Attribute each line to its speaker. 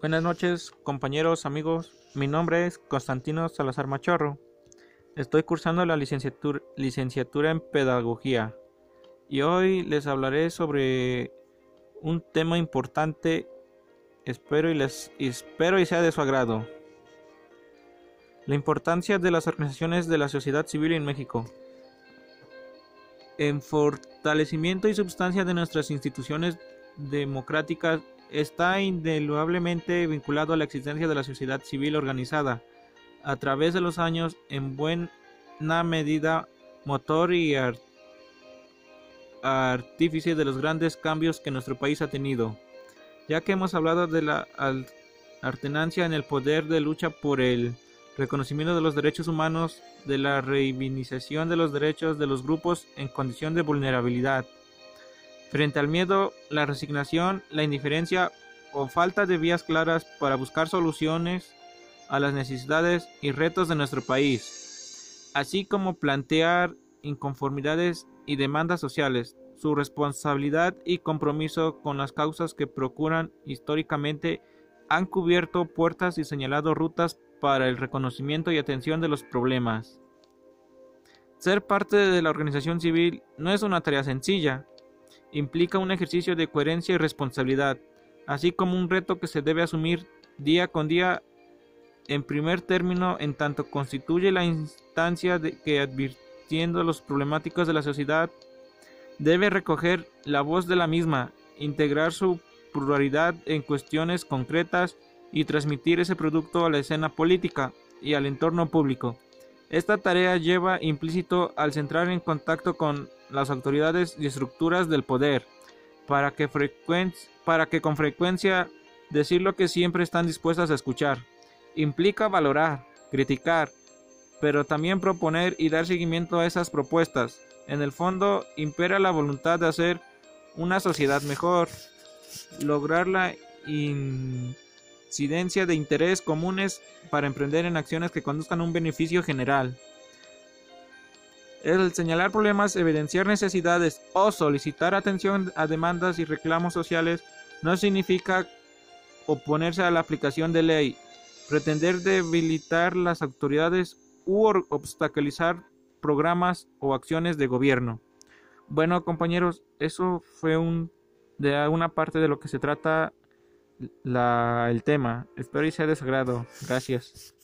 Speaker 1: Buenas noches, compañeros, amigos. Mi nombre es Constantino Salazar Machorro. Estoy cursando la licenciatura, licenciatura en Pedagogía y hoy les hablaré sobre un tema importante. Espero y, les, espero y sea de su agrado. La importancia de las organizaciones de la sociedad civil en México. En fortalecimiento y substancia de nuestras instituciones democráticas está indeludablemente vinculado a la existencia de la sociedad civil organizada, a través de los años en buena medida motor y artífice de los grandes cambios que nuestro país ha tenido. Ya que hemos hablado de la alternancia en el poder de lucha por el reconocimiento de los derechos humanos, de la reivindicación de los derechos de los grupos en condición de vulnerabilidad, Frente al miedo, la resignación, la indiferencia o falta de vías claras para buscar soluciones a las necesidades y retos de nuestro país, así como plantear inconformidades y demandas sociales, su responsabilidad y compromiso con las causas que procuran históricamente han cubierto puertas y señalado rutas para el reconocimiento y atención de los problemas. Ser parte de la organización civil no es una tarea sencilla, implica un ejercicio de coherencia y responsabilidad, así como un reto que se debe asumir día con día en primer término en tanto constituye la instancia que advirtiendo los problemáticos de la sociedad debe recoger la voz de la misma, integrar su pluralidad en cuestiones concretas y transmitir ese producto a la escena política y al entorno público. Esta tarea lleva implícito al centrar en contacto con las autoridades y estructuras del poder, para que, con frecuencia decir lo que siempre están dispuestas a escuchar. Implica valorar, criticar, pero también proponer y dar seguimiento a esas propuestas. En el fondo, impera la voluntad de hacer una sociedad mejor, lograr la de interés comunes para emprender en acciones que conduzcan a un beneficio general. El señalar problemas, evidenciar necesidades o solicitar atención a demandas y reclamos sociales no significa oponerse a la aplicación de ley, pretender debilitar las autoridades u obstaculizar programas o acciones de gobierno. Bueno, compañeros, eso fue un, de una parte de lo que se trata el tema. Espero y sea de Gracias.